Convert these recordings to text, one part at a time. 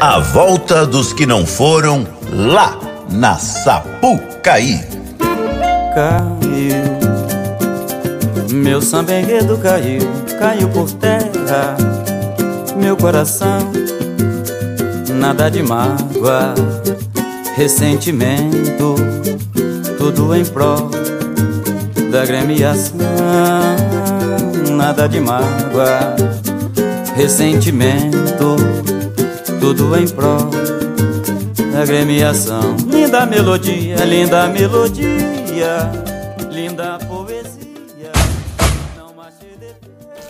A volta dos que não foram lá na Sapucaí. Caiu, meu samba enredo caiu, caiu por terra, meu coração, nada de mágoa, ressentimento, tudo em prol da gremiação, nada de mágoa, ressentimento, tudo em prol da gremiação. Linda melodia, linda melodia, linda poesia.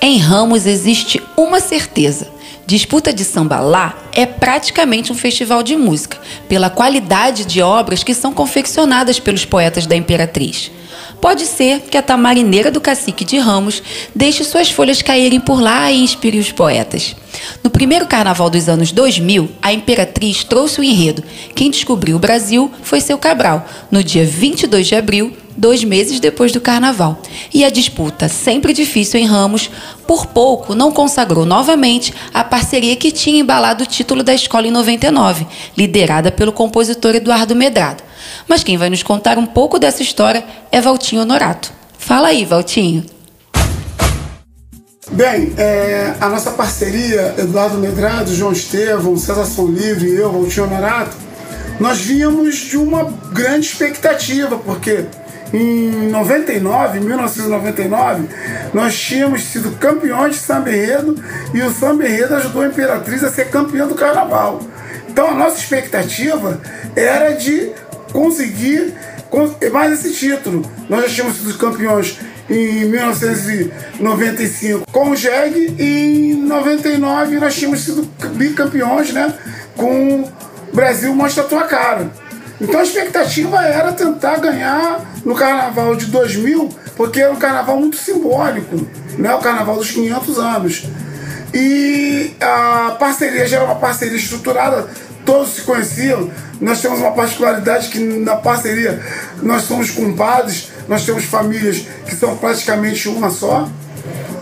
Em Ramos existe uma certeza. Disputa de Samba lá é praticamente um festival de música, pela qualidade de obras que são confeccionadas pelos poetas da Imperatriz. Pode ser que a tamarineira do cacique de Ramos deixe suas folhas caírem por lá e inspire os poetas. No primeiro carnaval dos anos 2000, a Imperatriz trouxe o enredo. Quem descobriu o Brasil foi seu Cabral, no dia 22 de abril, dois meses depois do carnaval. E a disputa, sempre difícil em Ramos, por pouco não consagrou novamente a parceria que tinha embalado o título da escola em 99, liderada pelo compositor Eduardo Medrado. Mas quem vai nos contar um pouco dessa história é Valtinho Honorato. Fala aí, Valtinho. Bem, é, a nossa parceria, Eduardo Medrado, João Estevão, César São Livre e eu, Valtinho Honorato, nós víamos de uma grande expectativa, porque em 99, 1999, nós tínhamos sido campeões de samba enredo e o samba enredo ajudou a Imperatriz a ser campeã do carnaval. Então a nossa expectativa era de conseguir mais esse título. Nós já tínhamos sido campeões em 1995 com o JEG e em 99 nós tínhamos sido bicampeões né, com Brasil Mostra a Tua Cara. Então a expectativa era tentar ganhar no carnaval de 2000, porque era um carnaval muito simbólico, né? o carnaval dos 500 anos. E a parceria já era uma parceria estruturada, todos se conheciam. Nós temos uma particularidade que na parceria nós somos compadres, nós temos famílias que são praticamente uma só.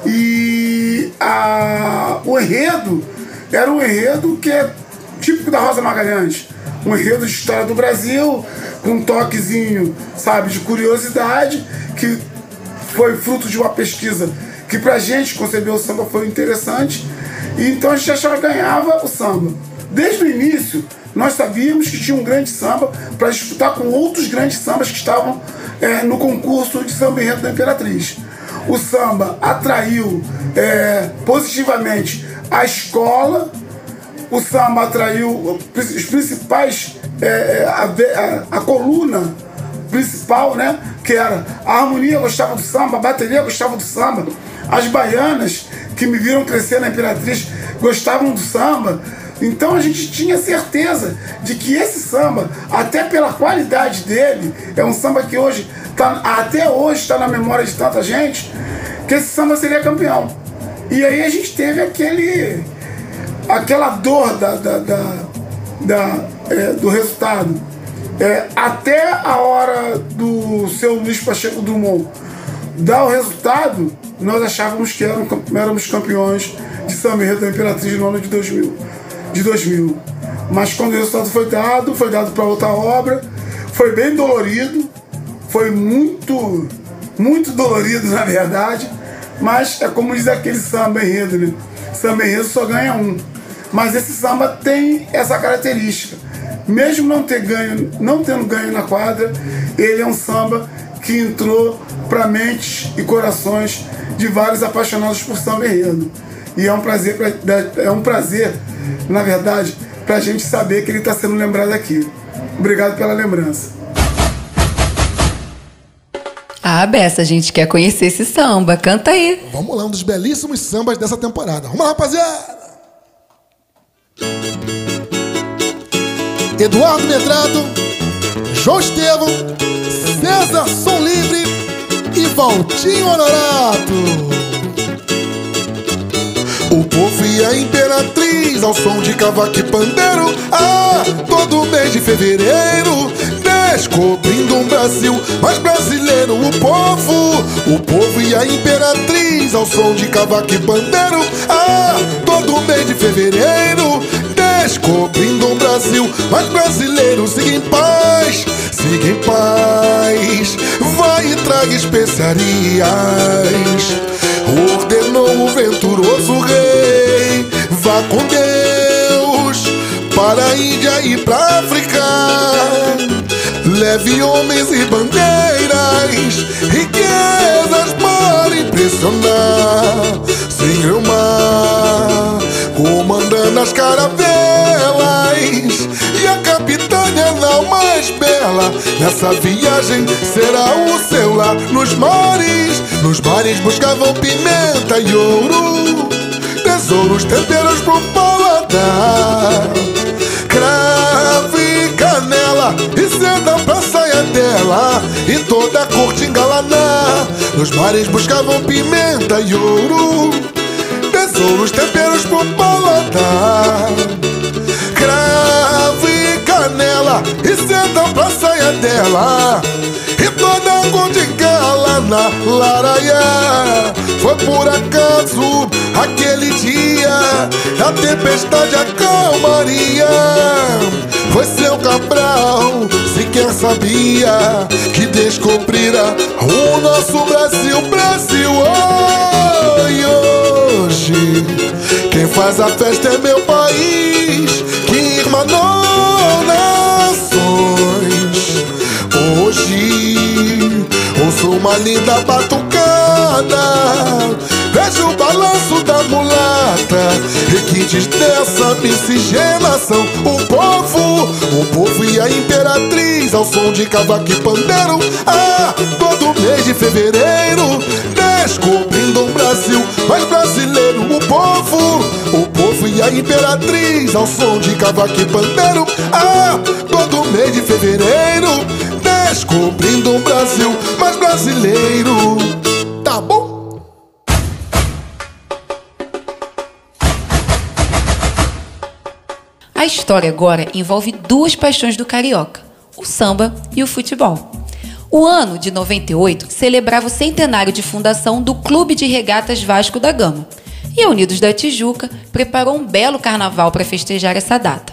E a, o enredo era um enredo que é típico da Rosa Magalhães. Um enredo de história do Brasil, com um toquezinho, sabe, de curiosidade, que foi fruto de uma pesquisa que pra gente conceber o samba foi interessante. E então a gente achava que ganhava o samba. Desde o início, nós sabíamos que tinha um grande samba para disputar com outros grandes sambas que estavam é, no concurso de samba enredo da Imperatriz. O samba atraiu é, positivamente a escola, o samba atraiu os principais, é, a, a, a, coluna principal, né? Que era a harmonia gostava do samba, a bateria gostava do samba, as baianas que me viram crescer na Imperatriz gostavam do samba. Então a gente tinha certeza de que esse samba, até pela qualidade dele, é um samba que hoje, tá, até hoje está na memória de tanta gente, que esse samba seria campeão. E aí a gente teve aquele aquela dor da, da, da, da é, do resultado. É, até a hora do seu Luiz Pacheco Drummond dar o resultado, nós achávamos que eram, éramos campeões de samba da Imperatriz no ano de 2000, de 2000. Mas quando o resultado foi dado, foi dado para outra obra, foi bem dolorido, foi muito, muito dolorido na verdade, mas é como diz aquele samba enredo, né? Samba enredo só ganha um. Mas esse samba tem essa característica. Mesmo não, ter ganho, não tendo ganho na quadra, ele é um samba que entrou para mentes e corações de vários apaixonados por samba enredo. E é um prazer, pra, é um prazer, na verdade, para a gente saber que ele está sendo lembrado aqui. Obrigado pela lembrança. Ah, Bessa, a gente quer conhecer esse samba. Canta aí. Vamos lá, um dos belíssimos sambas dessa temporada. Vamos lá, rapaziada! Eduardo Medrado, João Estevam, César Som Livre e Valtinho Honorato. O povo e a imperatriz ao som de cavaco e pandeiro. Ah, todo mês de fevereiro, descobrindo um Brasil mais brasileiro. O povo, o povo e a imperatriz ao som de cavaco e pandeiro. Ah, todo mês de fevereiro, descobrindo um Brasil mais brasileiro. Siga em paz, siga em paz. Vai e traga especiarias. Ordenou o venturoso rei. Vá com Deus para a Índia e pra África. Leve homens e bandeiras, riquezas para impressionar. Sem grumar, comandando as caravelas. E a capitânia não mais bela. Nessa viagem será o seu lar. Nos mares, nos mares buscavam pimenta e ouro. Tesouros, temperos pro paladar. Cravo e canela e seda pra saia dela e toda a corte engalanar. Nos mares buscavam pimenta e ouro, tesouros, temperos pro paladar. Cravo e canela e seda pra saia dela e toda a corte engalanar. Laraia, foi por acaso aquele dia a tempestade acalmaria. Foi seu Cabral, sequer sabia que descobrira o nosso Brasil, Brasil. Oh, e hoje, quem faz a festa é meu país, que irmanou nações. Hoje, ouço uma linda batucada. Requintes dessa miscigenação. O povo, o povo e a imperatriz Ao som de cavaco e pandeiro. Ah, todo mês de fevereiro Descobrindo um Brasil mais brasileiro. O povo, o povo e a imperatriz Ao som de cavaco e pandeiro. Ah, todo mês de fevereiro Descobrindo um Brasil mais brasileiro história agora envolve duas paixões do carioca: o samba e o futebol. O ano de 98 celebrava o centenário de fundação do Clube de Regatas Vasco da Gama. E a Unidos da Tijuca preparou um belo carnaval para festejar essa data.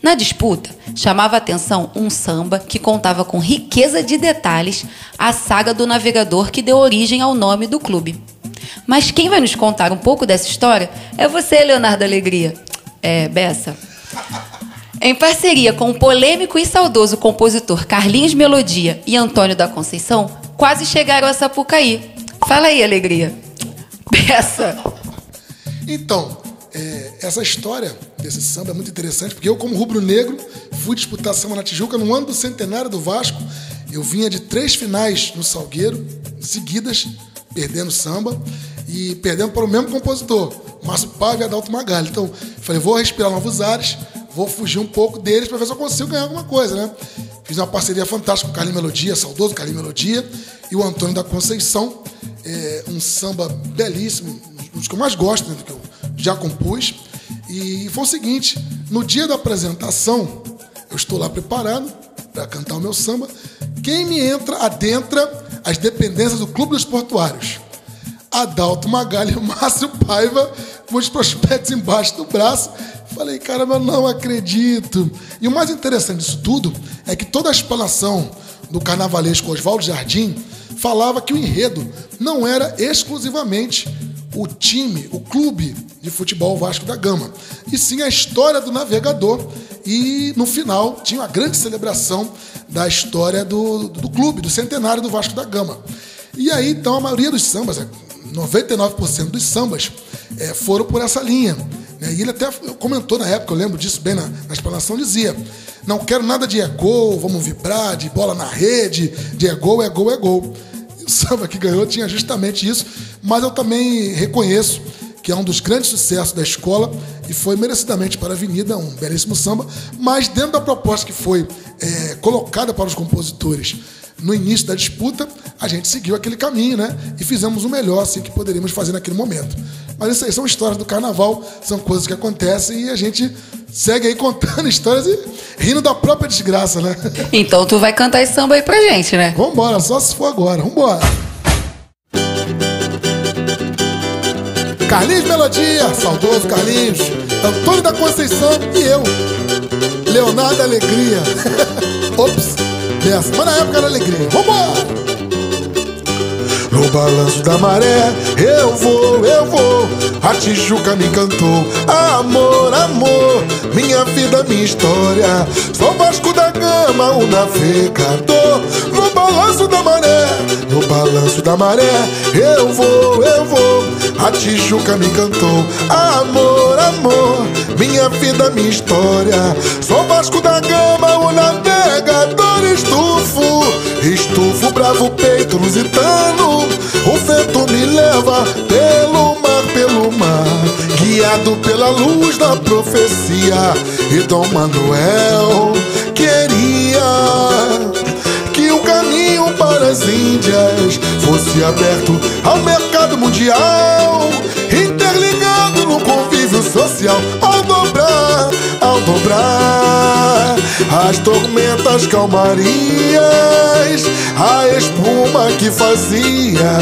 Na disputa, chamava a atenção um samba que contava com riqueza de detalhes a saga do navegador que deu origem ao nome do clube. Mas quem vai nos contar um pouco dessa história é você, Leonardo Alegria. É, Bessa. Em parceria com o polêmico e saudoso compositor Carlinhos Melodia e Antônio da Conceição, quase chegaram a Sapucaí. Fala aí, Alegria. Bessa. Então, é, essa história desse samba é muito interessante, porque eu, como rubro-negro, fui disputar samba na Tijuca no ano do centenário do Vasco. Eu vinha de três finais no Salgueiro, seguidas, perdendo samba, e perdendo para o mesmo compositor, Márcio Paiva e Adalto Magalho. Então, falei, vou respirar novos ares, vou fugir um pouco deles para ver se eu consigo ganhar alguma coisa, né? Fiz uma parceria fantástica com o Carlinhos Melodia, saudoso Carlinhos Melodia, e o Antônio da Conceição, é, um samba belíssimo, um dos que eu mais gosto, né, do que eu já compus. E foi o seguinte: no dia da apresentação, eu estou lá preparado para cantar o meu samba. Quem me entra, adentra as dependências do Clube dos Portuários. Adalto Magalho e Márcio Paiva os prospectos embaixo do braço. Falei, caramba, não acredito. E o mais interessante disso tudo é que toda a explanação do carnavalesco Oswaldo Jardim falava que o enredo não era exclusivamente o time, o clube de futebol Vasco da Gama, e sim a história do navegador. E no final tinha uma grande celebração da história do, do clube, do centenário do Vasco da Gama. E aí, então, a maioria dos sambas, 99% dos sambas, é, foram por essa linha. Né? E ele até comentou na época, eu lembro disso bem na, na explanação, dizia: Não quero nada de é gol, vamos vibrar, de bola na rede, de é gol, é gol, é gol. E o samba que ganhou tinha justamente isso, mas eu também reconheço que é um dos grandes sucessos da escola e foi merecidamente para a Avenida, um belíssimo samba, mas dentro da proposta que foi é, colocada para os compositores no início da disputa, a gente seguiu aquele caminho, né? E fizemos o melhor assim, que poderíamos fazer naquele momento. Mas isso aí são histórias do carnaval, são coisas que acontecem e a gente segue aí contando histórias e rindo da própria desgraça, né? Então tu vai cantar esse samba aí pra gente, né? Vambora, só se for agora, vambora. Carlinhos Melodia, saudoso Carlinhos. Antônio da Conceição e eu, Leonardo Alegria. Ops, dessa, mas na época era alegria. Vambora! No balanço da maré, eu vou, eu vou. A Tijuca me cantou, amor, amor. Minha vida, minha história. Sou Vasco da Gama, o navegador. No balanço da maré, no balanço da maré, eu vou, eu vou. A Tijuca me cantou, amor, amor. Minha vida, minha história. Sou Vasco da Gama, o navegador. Estufo, bravo peito lusitano. O vento me leva pelo mar, pelo mar. Guiado pela luz da profecia. E Dom Manuel queria que o caminho para as Índias fosse aberto ao mercado mundial, no convívio social, ao dobrar, ao dobrar as tormentas calmarias, a espuma que fazia.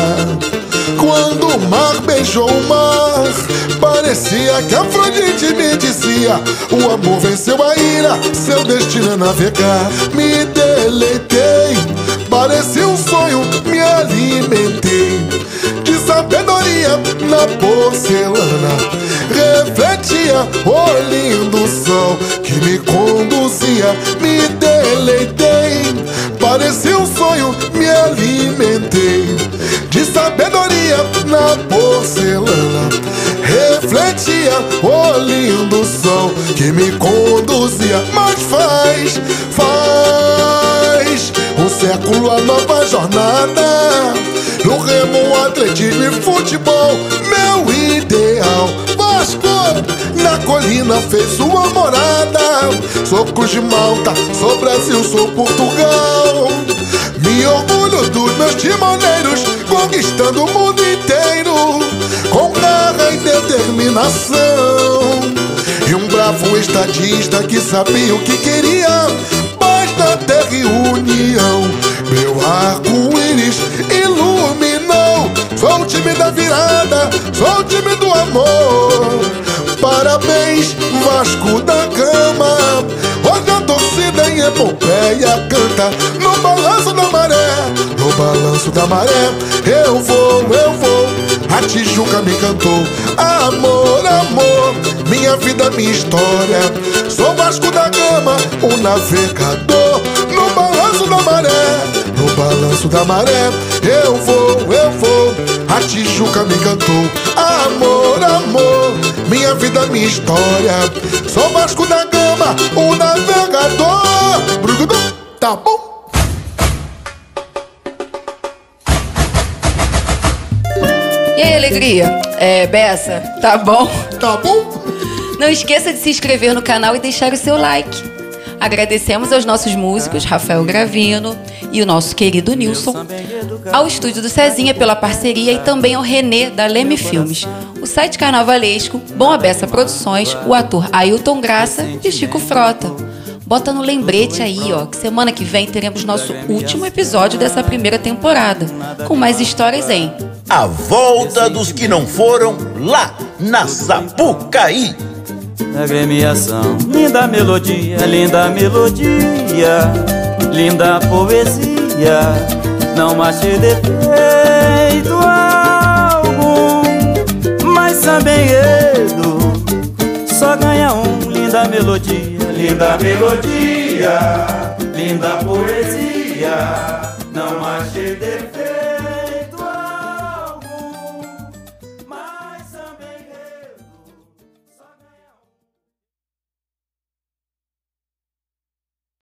Quando o mar beijou o mar, parecia que Afrodite me dizia: O amor venceu a ira, seu destino é navegar. Me deleitei, parecia um sonho, me alimentei sabedoria na porcelana. Refletia o lindo sol que me conduzia, me deleitei. Parecia um sonho, me alimentei de sabedoria na porcelana. Refletia o lindo sol que me conduzia, mas faz, faz um século a nova jornada. No remo, atletismo e futebol, meu ideal. Vasco na colina fez sua morada. Sou Cruz de Malta, sou Brasil, sou Portugal. Me orgulho dos meus timoneiros, conquistando o mundo inteiro, com garra e determinação. E um bravo estadista que sabia o que queria, paz na terra e união. Meu arco-íris sou o time da virada, sou o time do amor. Parabéns, Vasco da Gama. Hoje a torcida em epopeia canta no balanço da maré, no balanço da maré. Eu vou, eu vou. A Tijuca me cantou, amor, amor. Minha vida, minha história. Sou Vasco da Gama, o navegador. No balanço da maré, no balanço da maré. Eu vou, eu vou. A Tijuca me cantou, amor, amor. Minha vida, minha história. Sou Vasco da Gama, o navegador. Tá bom? E aí, alegria? É, Bessa, tá bom? Tá bom? Não esqueça de se inscrever no canal e deixar o seu like. Agradecemos aos nossos músicos Rafael Gravino e o nosso querido Nilson, ao estúdio do Cezinha pela parceria e também ao Renê da Leme Filmes, o site carnavalesco, Bom Abessa Produções, o ator Ailton Graça e Chico Frota. Bota no lembrete aí, ó, que semana que vem teremos nosso último episódio dessa primeira temporada, com mais histórias em A volta dos que não foram lá na Sapucaí. da gremiação. Linda melodia, linda melodia, linda poesia, não achei defeito algum, mas samba enredo só ganha um. Linda melodia, linda melodia, linda poesia,